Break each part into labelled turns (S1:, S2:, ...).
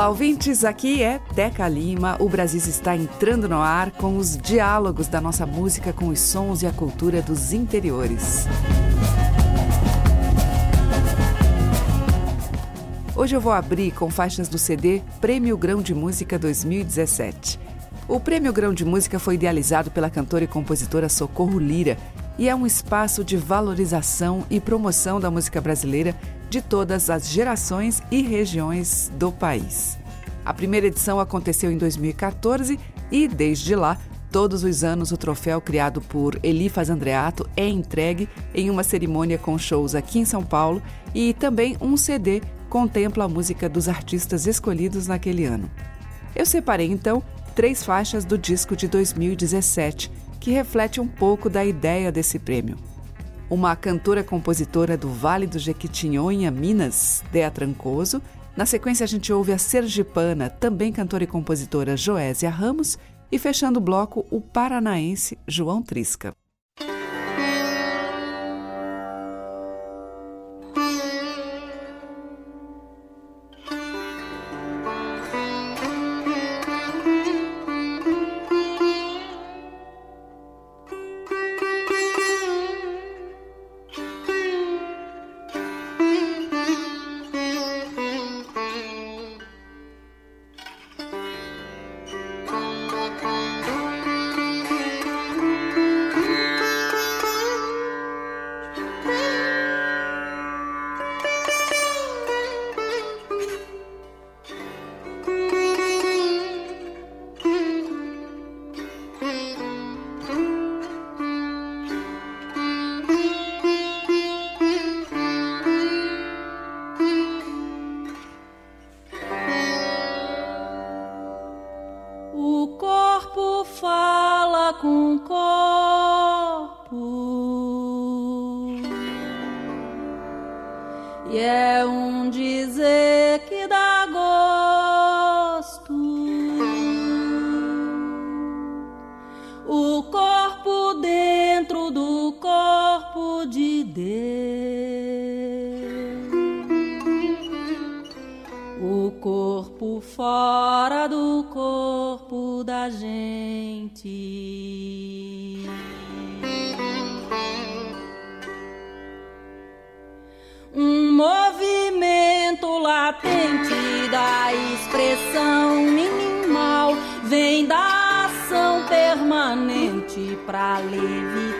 S1: Olá, ouvintes, aqui é Teca Lima. O Brasil está entrando no ar com os diálogos da nossa música com os sons e a cultura dos interiores. Hoje eu vou abrir com faixas do CD Prêmio Grão de Música 2017. O Prêmio Grão de Música foi idealizado pela cantora e compositora Socorro Lira e é um espaço de valorização e promoção da música brasileira de todas as gerações e regiões do país. A primeira edição aconteceu em 2014 e, desde lá, todos os anos o troféu criado por Elifas Andreato é entregue em uma cerimônia com shows aqui em São Paulo e também um CD contempla a música dos artistas escolhidos naquele ano. Eu separei então três faixas do disco de 2017 que reflete um pouco da ideia desse prêmio uma cantora-compositora do Vale do Jequitinhonha, Minas, Dea Trancoso. Na sequência, a gente ouve a sergipana, também cantora e compositora Joésia Ramos. E fechando o bloco, o paranaense João Trisca.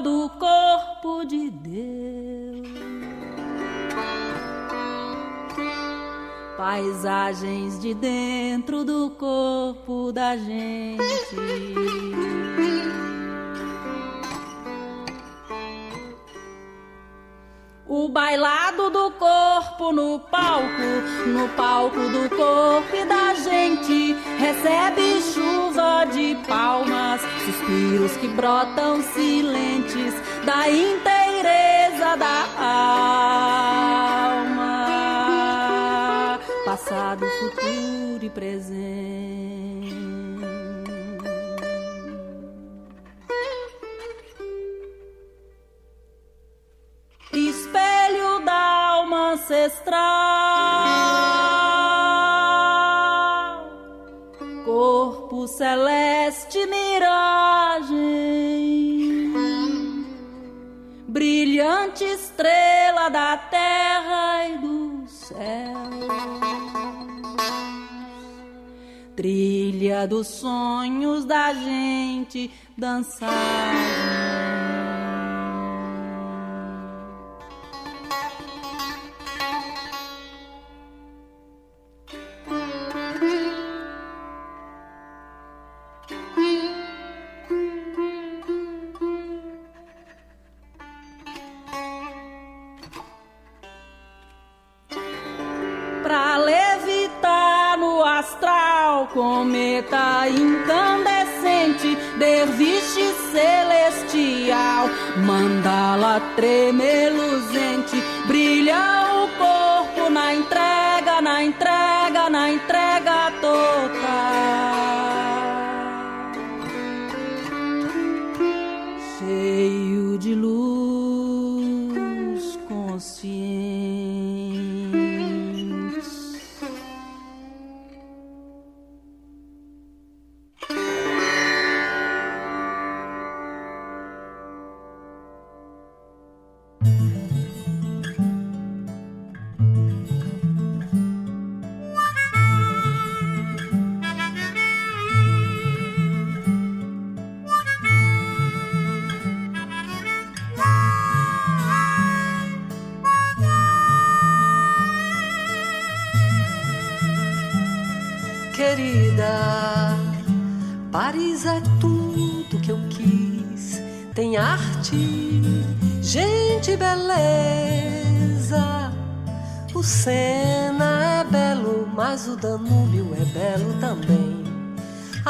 S2: roupa do corpo de Deus. Paisagens de dentro do corpo da gente. O bailado do corpo no palco, no palco do corpo e da gente, recebe chuva de palmas, suspiros que brotam silentes da inteireza da alma, passado, futuro e presente. espelho da alma ancestral, celeste miragem, brilhante estrela da terra e do céu, trilha dos sonhos da gente dançar.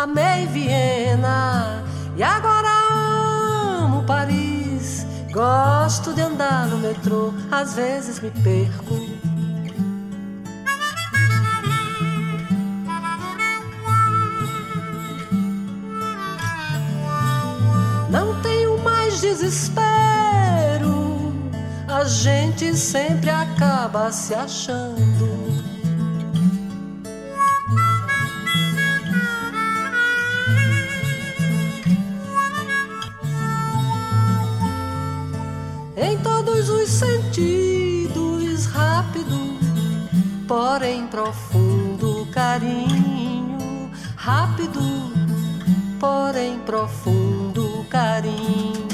S3: Amei Viena e agora amo Paris. Gosto de andar no metrô, às vezes me perco desespero, a gente sempre acaba se achando. Todos os sentidos, rápido, porém profundo carinho, rápido, porém profundo carinho.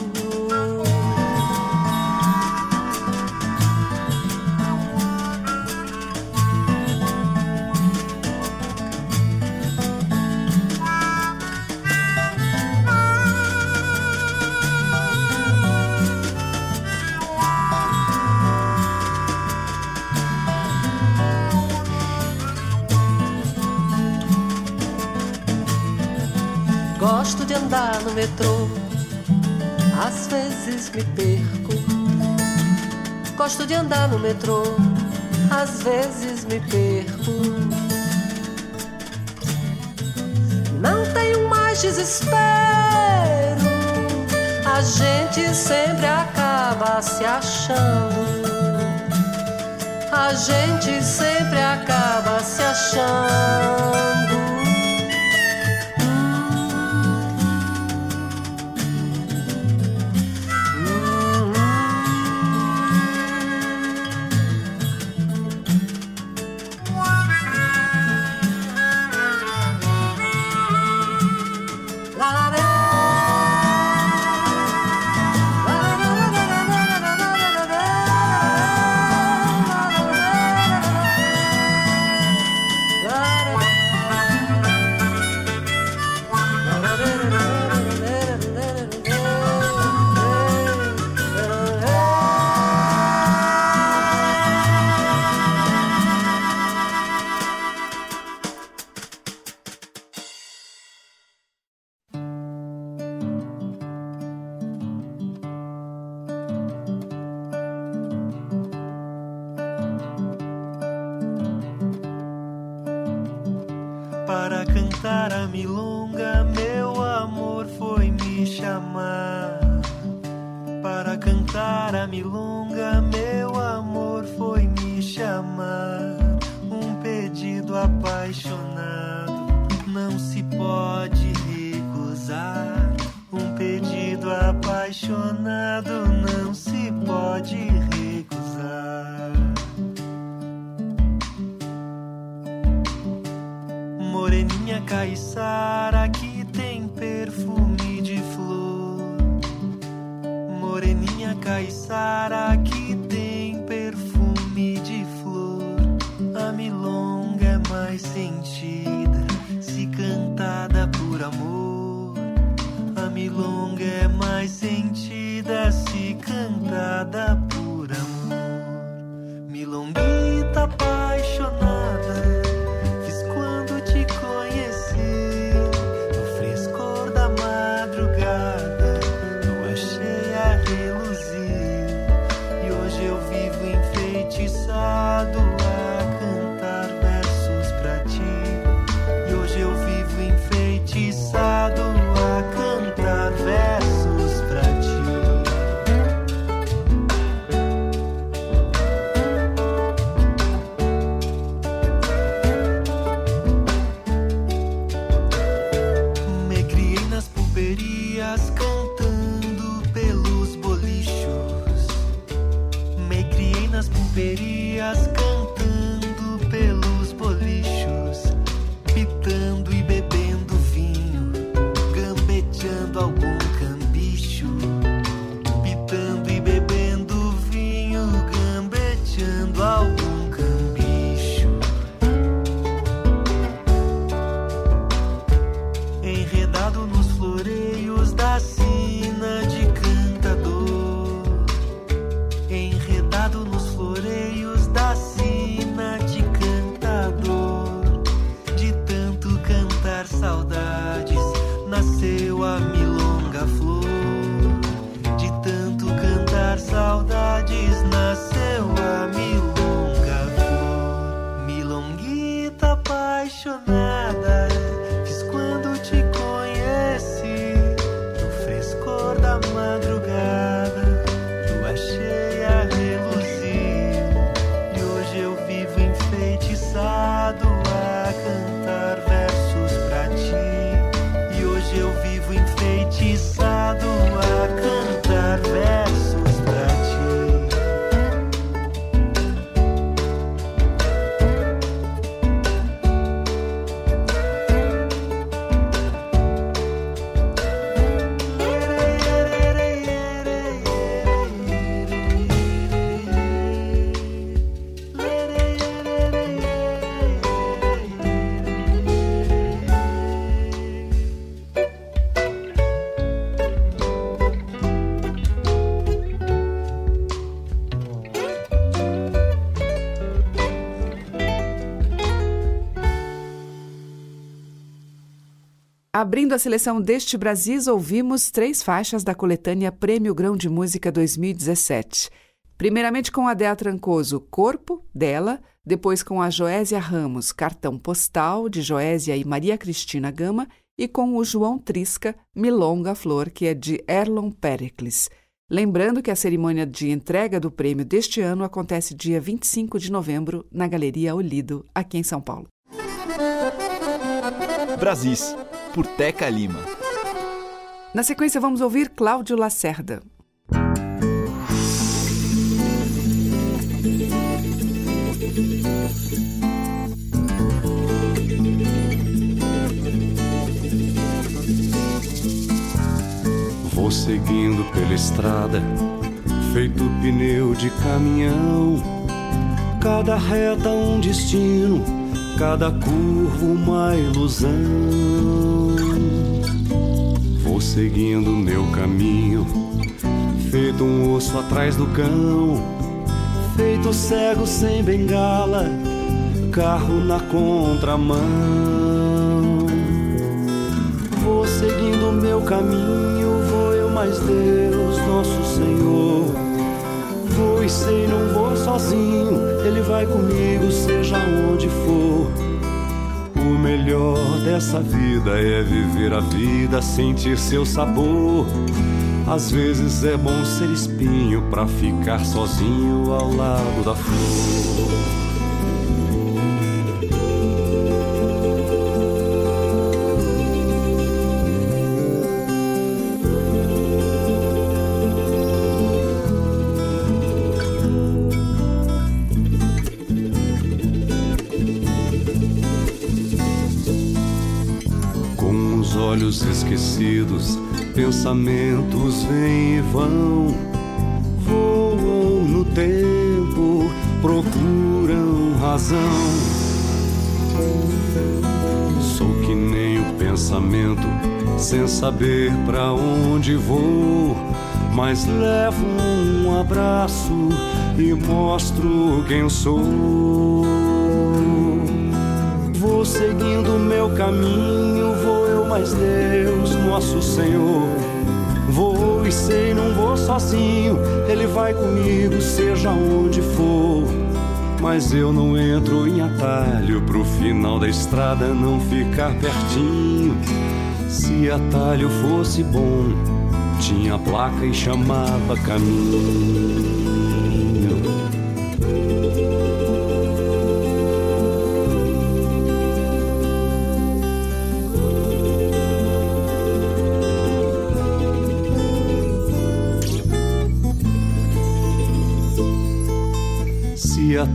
S3: Andar no metrô, às vezes me perco. Gosto de andar no metrô, às vezes me perco. Não tenho mais desespero, a gente sempre acaba se achando. A gente sempre acaba se achando.
S1: Abrindo a seleção deste Brasis, ouvimos três faixas da coletânea Prêmio Grão de Música 2017. Primeiramente com a Dea Trancoso, Corpo, dela, depois com a Joésia Ramos, Cartão Postal, de Joésia e Maria Cristina Gama, e com o João Trisca, Milonga Flor, que é de Erlon Pericles. Lembrando que a cerimônia de entrega do prêmio deste ano acontece dia 25 de novembro na Galeria Olido, aqui em São Paulo.
S4: Brasis, por Teca Lima.
S1: Na sequência, vamos ouvir Cláudio Lacerda.
S5: Vou seguindo pela estrada, feito pneu de caminhão. Cada reta um destino, cada curva uma ilusão. Vou seguindo meu caminho, feito um osso atrás do cão. Feito cego sem bengala, carro na contramão. Vou seguindo meu caminho, vou eu mais Deus, nosso Senhor. E sei, não vou sozinho, Ele vai comigo, seja onde for. O melhor dessa vida é viver a vida, sentir seu sabor. Às vezes é bom ser espinho pra ficar sozinho ao lado da flor. Esquecidos, pensamentos vêm e vão, voam no tempo, procuram razão. Sou que nem o pensamento, sem saber para onde vou, mas levo um abraço e mostro quem sou. Seguindo meu caminho, vou eu mais Deus, nosso Senhor. Vou e sei, não vou sozinho, Ele vai comigo, seja onde for. Mas eu não entro em atalho pro final da estrada não ficar pertinho. Se atalho fosse bom, tinha placa e chamava caminho.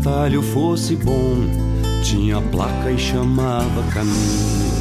S5: Atalho fosse bom, tinha placa e chamava caminho.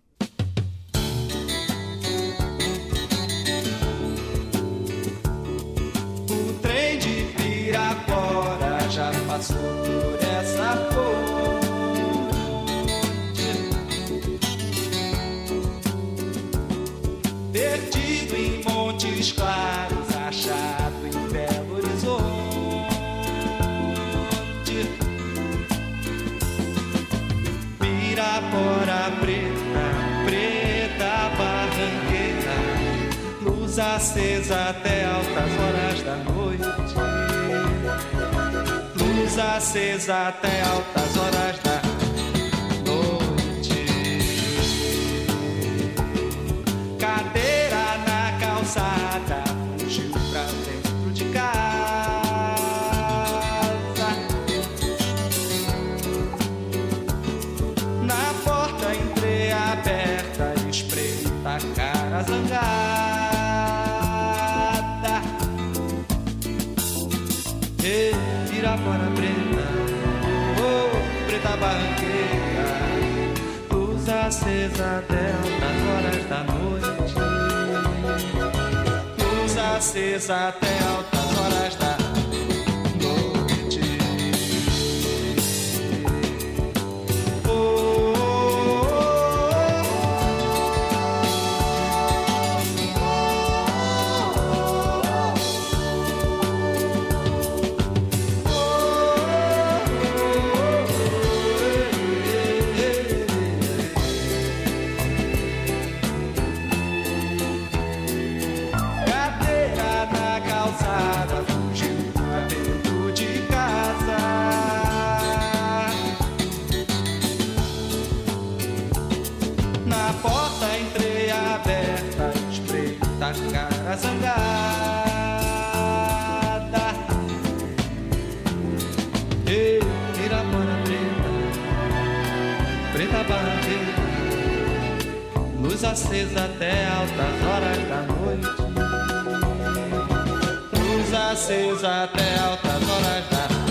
S6: Luz acesa até altas horas da noite. Luz acesa até altas horas da noite. Acesa até altas horas da noite. Luz acesa luz acesa até altas horas da noite. Luz acesa até altas horas da noite.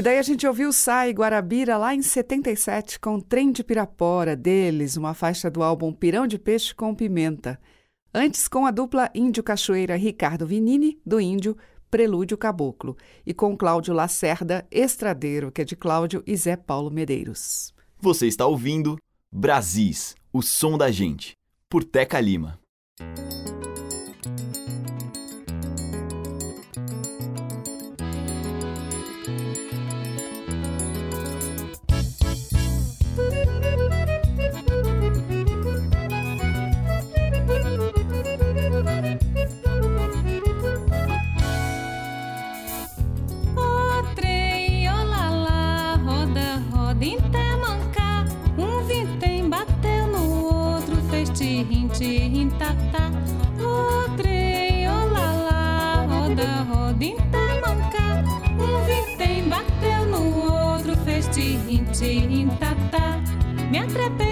S1: E daí a gente ouviu Sai Guarabira lá em 77 com Trem de Pirapora, deles, uma faixa do álbum Pirão de Peixe com Pimenta. Antes com a dupla Índio Cachoeira Ricardo Vinini, do Índio, Prelúdio Caboclo. E com Cláudio Lacerda, Estradeiro, que é de Cláudio e Zé Paulo Medeiros.
S4: Você está ouvindo Brasis, o som da gente, por Teca Lima.
S2: Me atrapei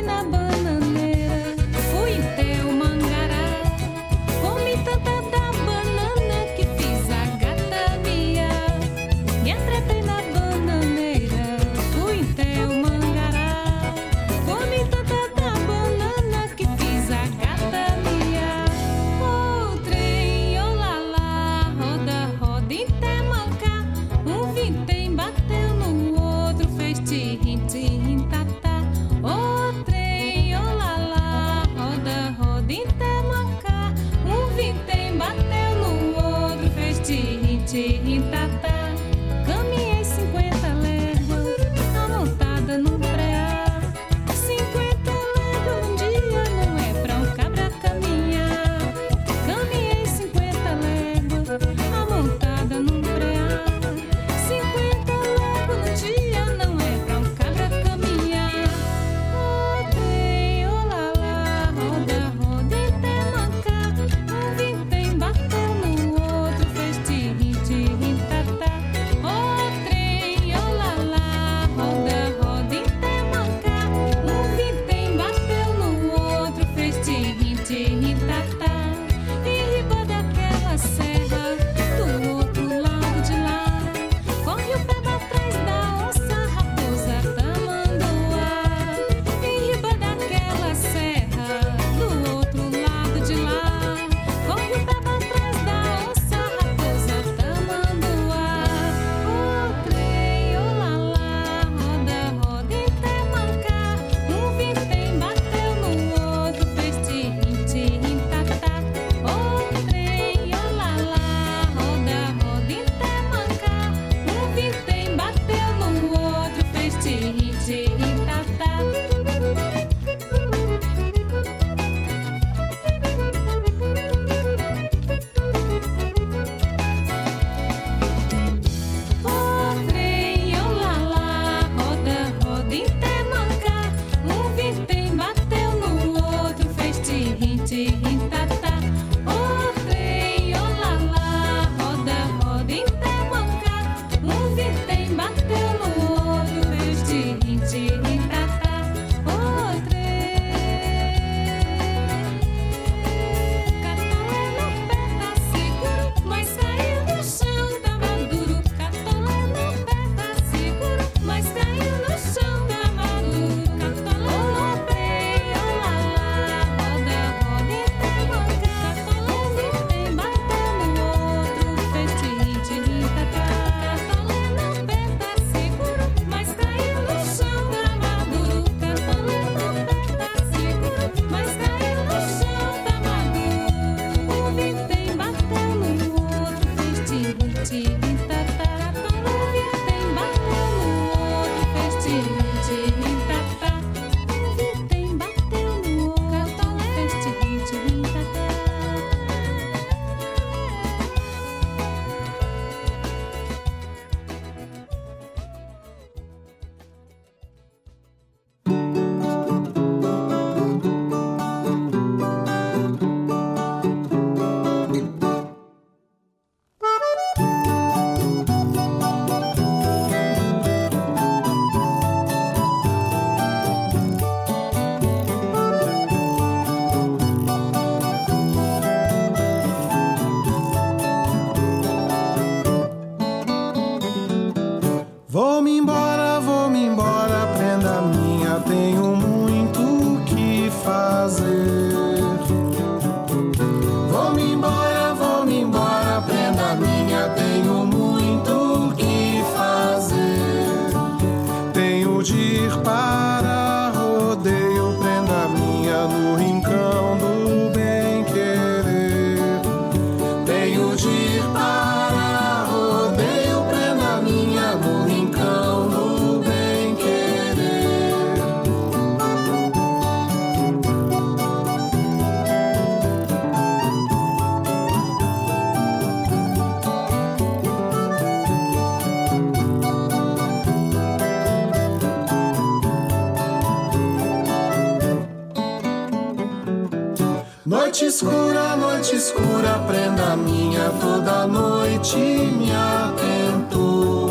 S7: escura, noite escura, prenda minha, toda noite me atento.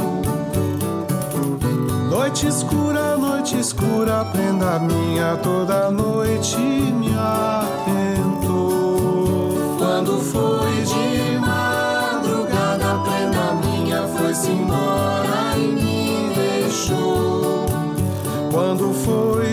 S7: Noite escura, noite escura, prenda minha, toda noite me atento. Quando foi de madrugada, prenda minha, foi-se embora e me deixou. Quando foi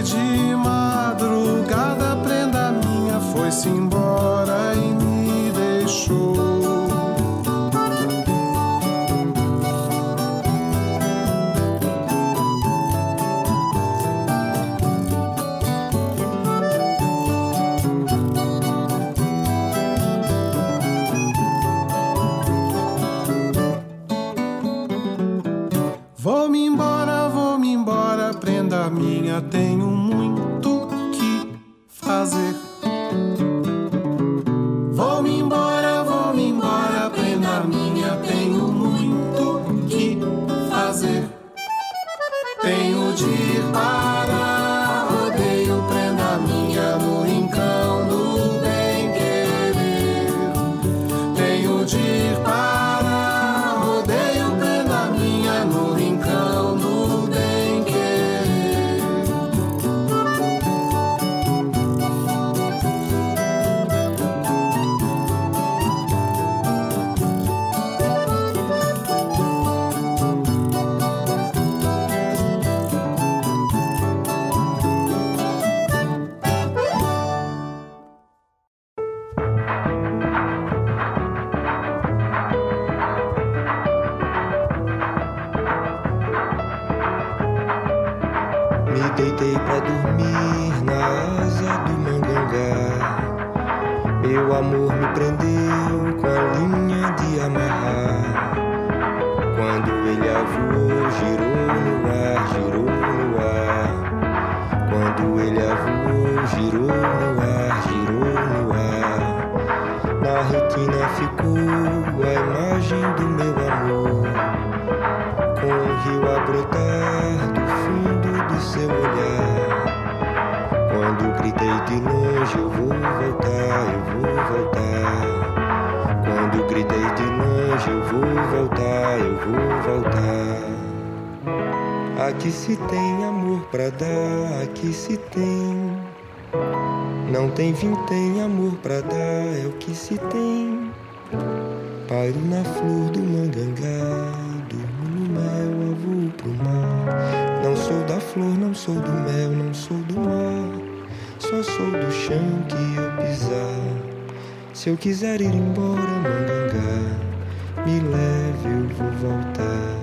S8: me leve, eu vou voltar.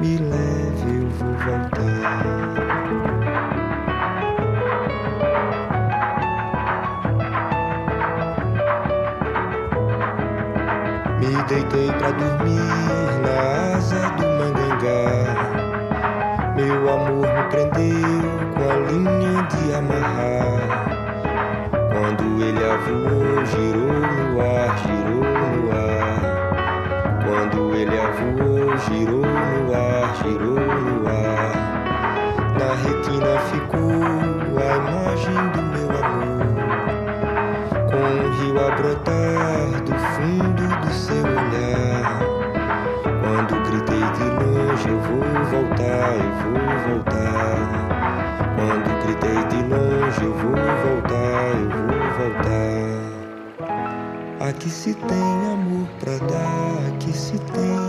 S8: Me leve, eu vou voltar. Me deitei pra dormir na asa do mangangá. Meu amor me prendeu com a linha de amarrar. Quando ele avoou, girou no ar, girou girou no ar, girou no ar. Na retina ficou a imagem do meu amor, com o rio a brotar do fundo do seu olhar. Quando gritei de longe, eu vou voltar, eu vou voltar. Quando gritei de longe, eu vou voltar, eu vou voltar. Aqui se tem amor pra dar, aqui se tem.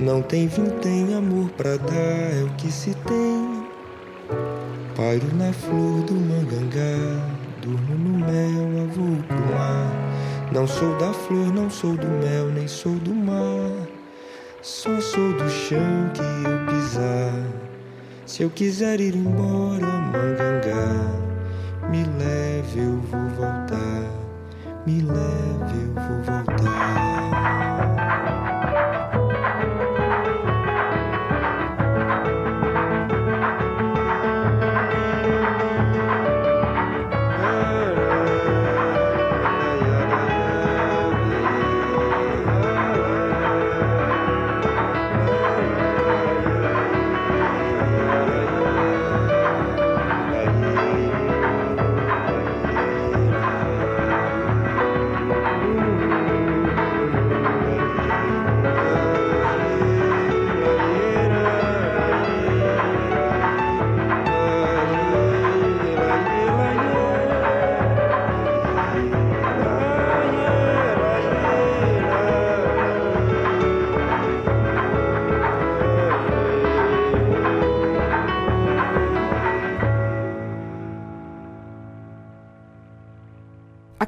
S8: Não tem vintém, amor pra dar, é o que se tem. Pairo na flor do mangangá, durmo no mel, avô pro mar. Não sou da flor, não sou do mel, nem sou do mar. Só sou do chão que eu pisar. Se eu quiser ir embora, Mangangá, me leve, eu vou voltar. Me leve, eu vou voltar.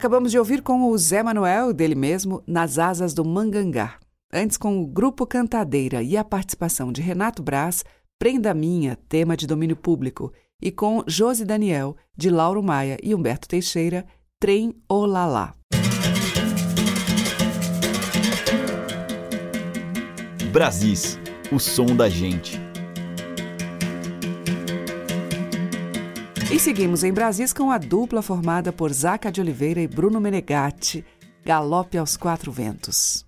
S1: Acabamos de ouvir com o Zé Manuel, dele mesmo, Nas Asas do Mangangá. Antes, com o Grupo Cantadeira e a participação de Renato Braz, Prenda Minha, tema de domínio público, e com Josi Daniel, de Lauro Maia e Humberto Teixeira, Trem Olalá.
S4: Brasis, o som da gente.
S1: E seguimos em Brasis com a dupla formada por Zaca de Oliveira e Bruno Menegatti, Galope aos Quatro Ventos.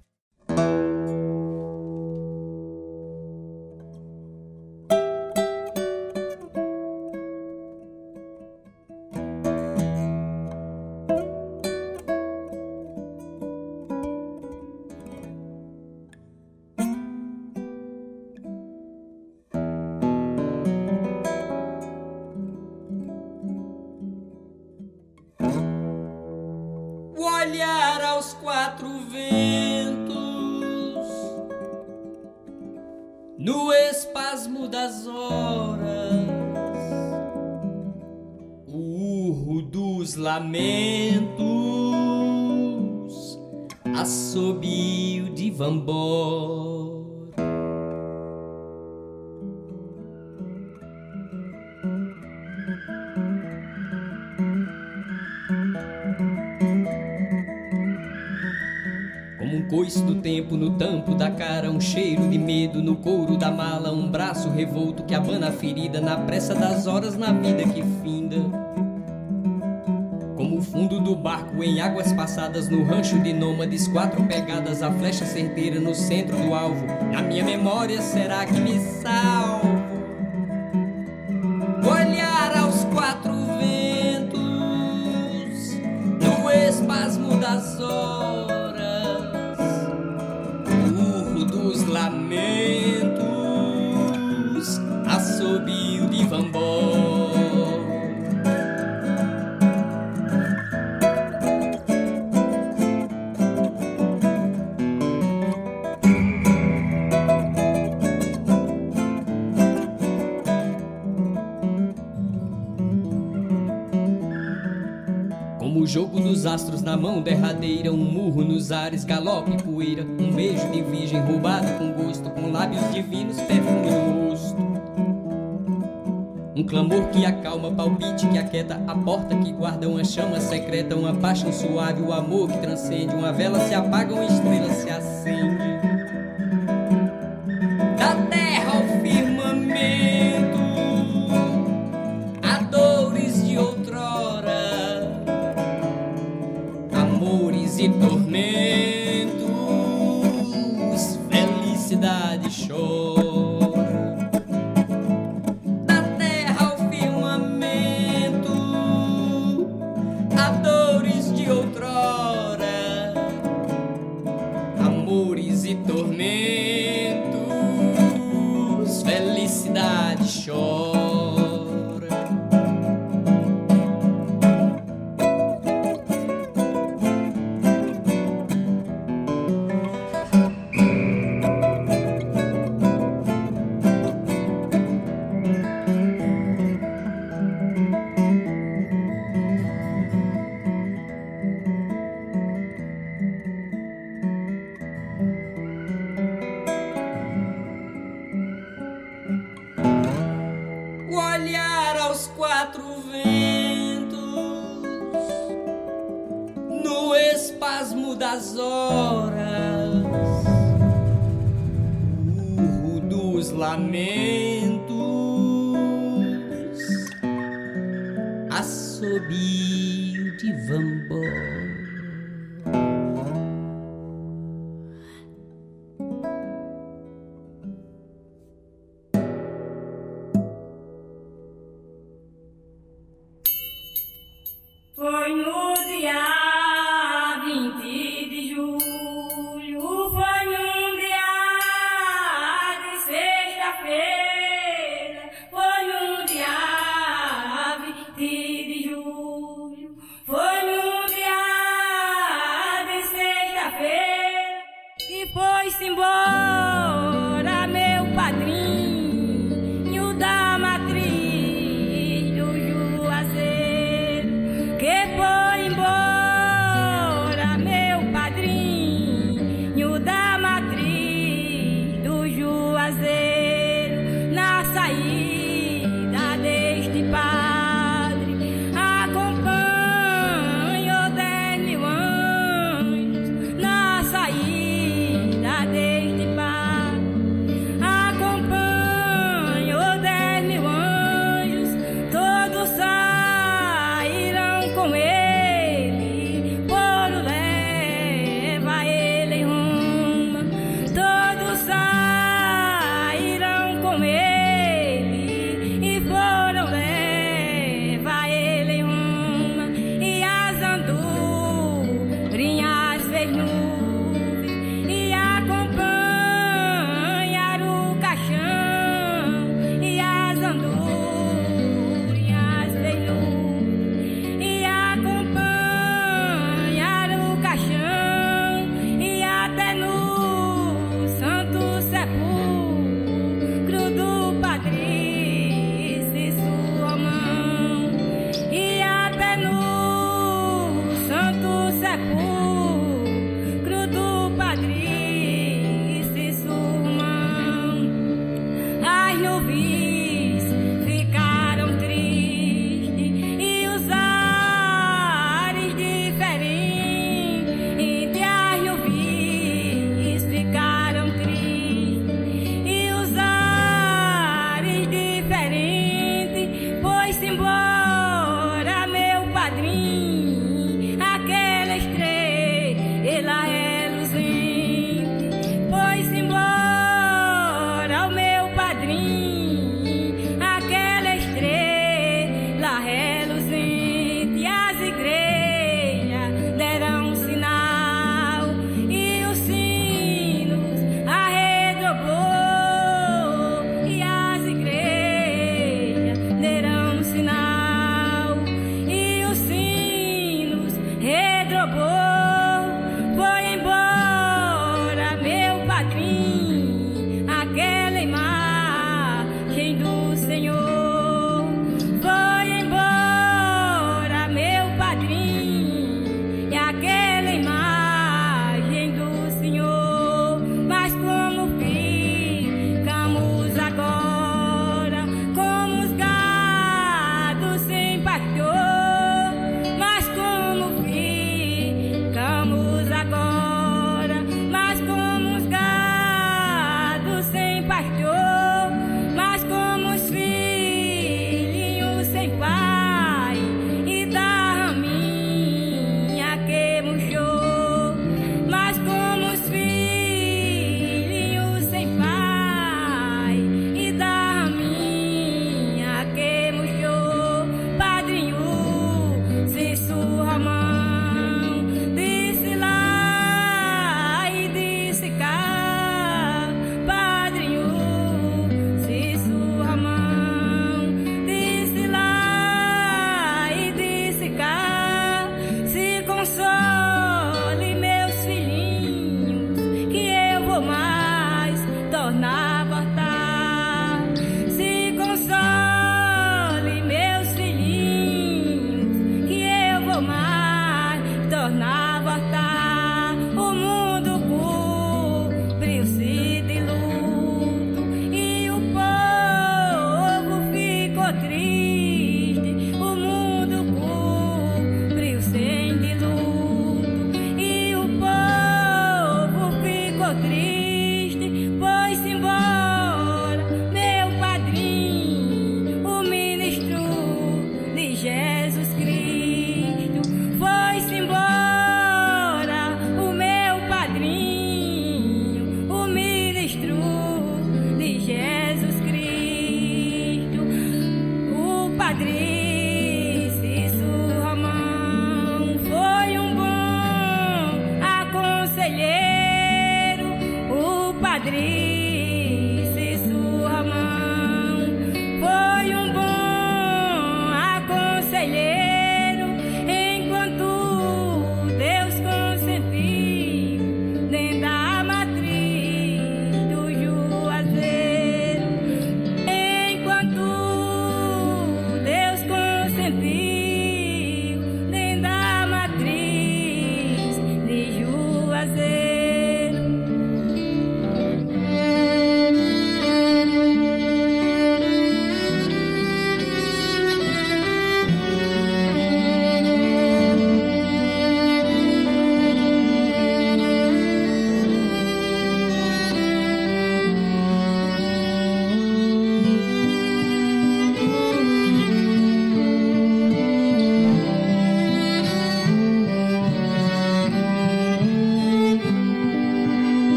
S9: no espasmo das horas, o urro dos lamentos, assobio de vambora. Revolto que abana a ferida na pressa das horas na vida que finda. Como o fundo do barco em águas passadas no rancho de nômades, quatro pegadas, a flecha certeira no centro do alvo. Na minha memória será que me salvo? Na mão derradeira, um murro nos ares, galope, poeira, um beijo de virgem roubado com gosto, com lábios divinos, perfume no rosto. Um clamor que acalma, palpite que aquieta, a porta que guarda uma chama secreta, uma paixão suave, o amor que transcende, uma vela se apaga, uma estrela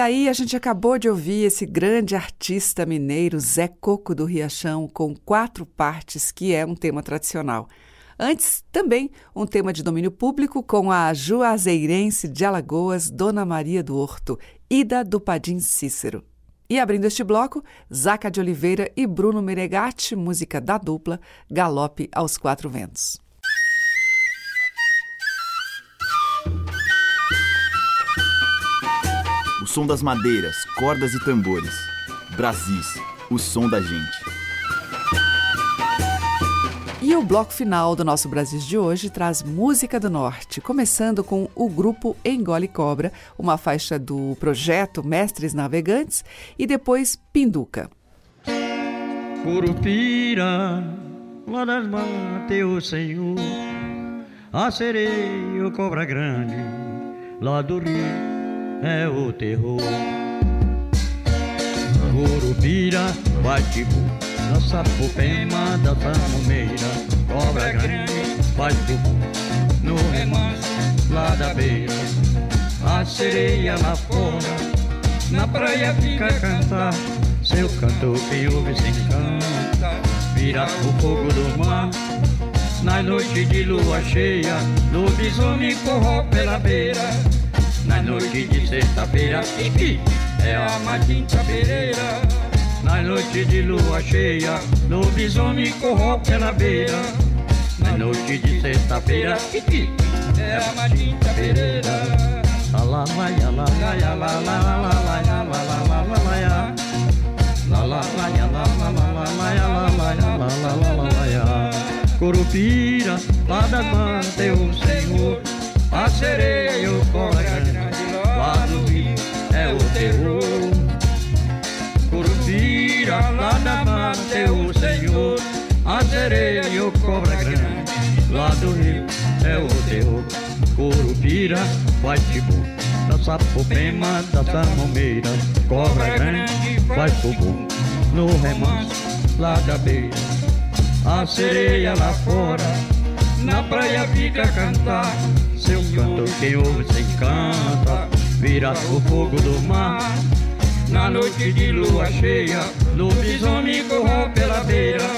S1: aí a gente acabou de ouvir esse grande artista mineiro Zé Coco do Riachão com quatro partes, que é um tema tradicional. Antes, também um tema de domínio público com a juazeirense de Alagoas, Dona Maria do Horto, Ida do Padim Cícero. E abrindo este bloco, Zaca de Oliveira e Bruno Meregatti, música da dupla Galope aos Quatro Ventos.
S4: Som das madeiras, cordas e tambores. Brasis, o som da gente.
S1: E o bloco final do nosso Brasil de hoje traz música do norte, começando com o grupo Engole Cobra, uma faixa do projeto Mestres Navegantes, e depois Pinduca.
S10: Curupira, lá das matas, o senhor, a sereia, o cobra grande, lá do rio é o terror. Curupira, bate-bu, na sapopema da tamumeira, cobra grande, faz bubu, no remanso, lá da beira. A sereia lá fora, na praia fica a cantar, seu canto ouve se encanta, vira o fogo do mar, Na noite de lua cheia, lobisomem corrou pela beira. Na noite de sexta-feira, é a Matinta Pereira. Na noite de lua cheia, lobisomem corrou pela beira. Na noite de sexta-feira, é a Matinta Pereira. La la la la la la la la la la la la la. Curupira, lá das matas é o Senhor, a sereia o cobra grande, lá do rio é o terror. Curupira, lá da mata é o Senhor, a sereia e o cobra grande, lá do rio é o terror. Curupira, faz tipo, da sapopema, da samomeira, cobra grande, faz bubu, no remanso, lá da beira. A sereia lá fora, na praia fica a cantar, seu canto ouve se encanta, vira o fogo do mar. Na noite de lua cheia, lobisomem correu pela beira.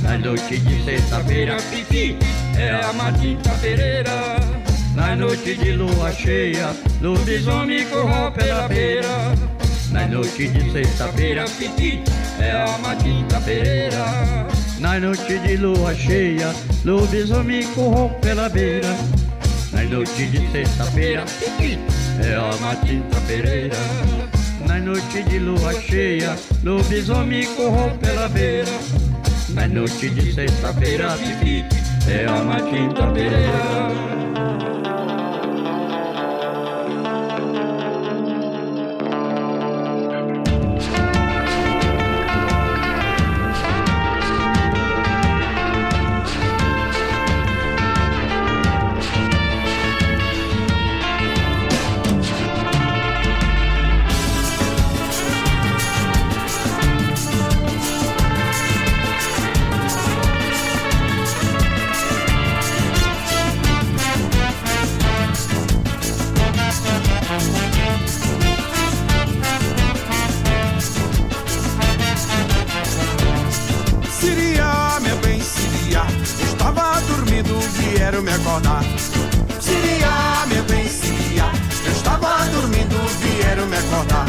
S10: Na noite de sexta-feira, pipi, é a Matinta Pereira. Na noite de lua cheia, lobisomem correu pela beira. Na noite de sexta-feira, pipi, é a Matinta Pereira. Na noite de lua cheia, lobisomem correu pela beira. Noite de sexta-feira, é a Matinta Pereira. Na noite de lua cheia, lobisomem correu pela beira. Na noite de sexta-feira, é a Matinta Pereira.
S11: Vieram me acordar. Siria, meu bem, Siria, eu estava dormindo, vieram me acordar.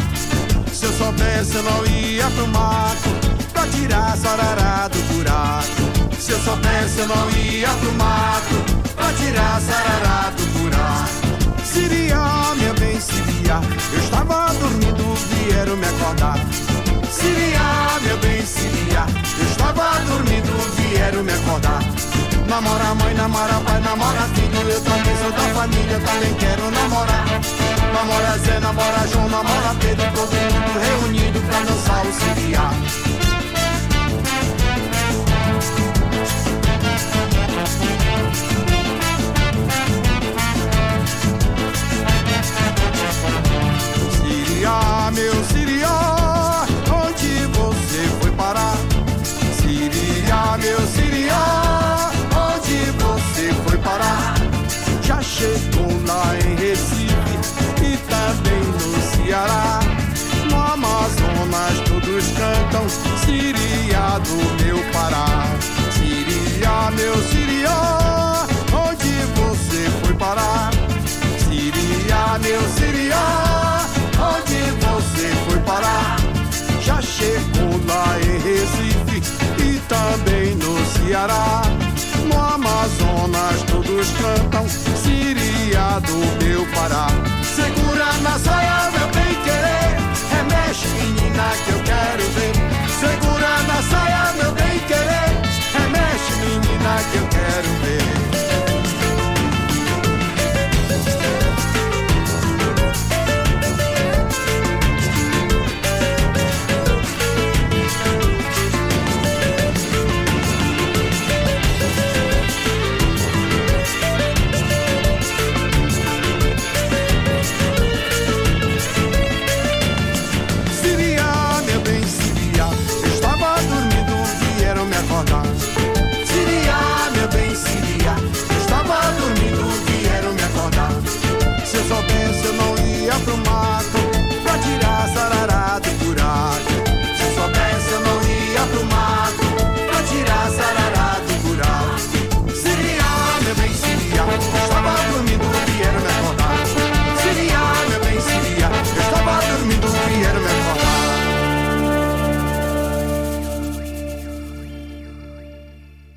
S11: Se eu soubesse, eu não ia pro mato pra tirar sarará do buraco. Se eu soubesse, eu não ia pro mato pra tirar sarará do buraco. Siria, meu bem, Siria, eu estava dormindo, vieram me acordar. Siria, meu bem, Siria, eu estava dormindo, vieram me acordar. Namora mãe, namora pai, namora filho, eu também sou da família, também quero namorar. Namora Zé, namora João, namora Pedro, todo mundo reunido pra dançar o Siria. Siria, meu Siria, Pará. Siria, meu Siria, onde você foi parar? Siria, meu Siria, onde você foi parar? Já chegou lá em Recife e também no Ceará. No Amazonas todos cantam Siria do meu Pará. Segura na saia,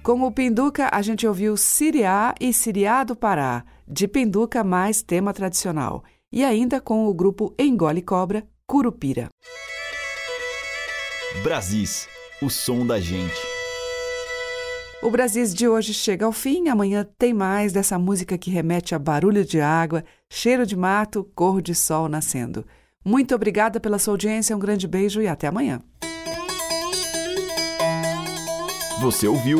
S1: Com o Pinduca, a gente ouviu Siriá e Siriá do Pará, de Pinduca mais tema tradicional. E ainda com o grupo Engole Cobra, Curupira.
S4: Brasis, o som da gente.
S1: O Brasis de hoje chega ao fim. Amanhã tem mais dessa música que remete a barulho de água, cheiro de mato, cor de sol nascendo. Muito obrigada pela sua audiência, um grande beijo e até amanhã.
S4: Você ouviu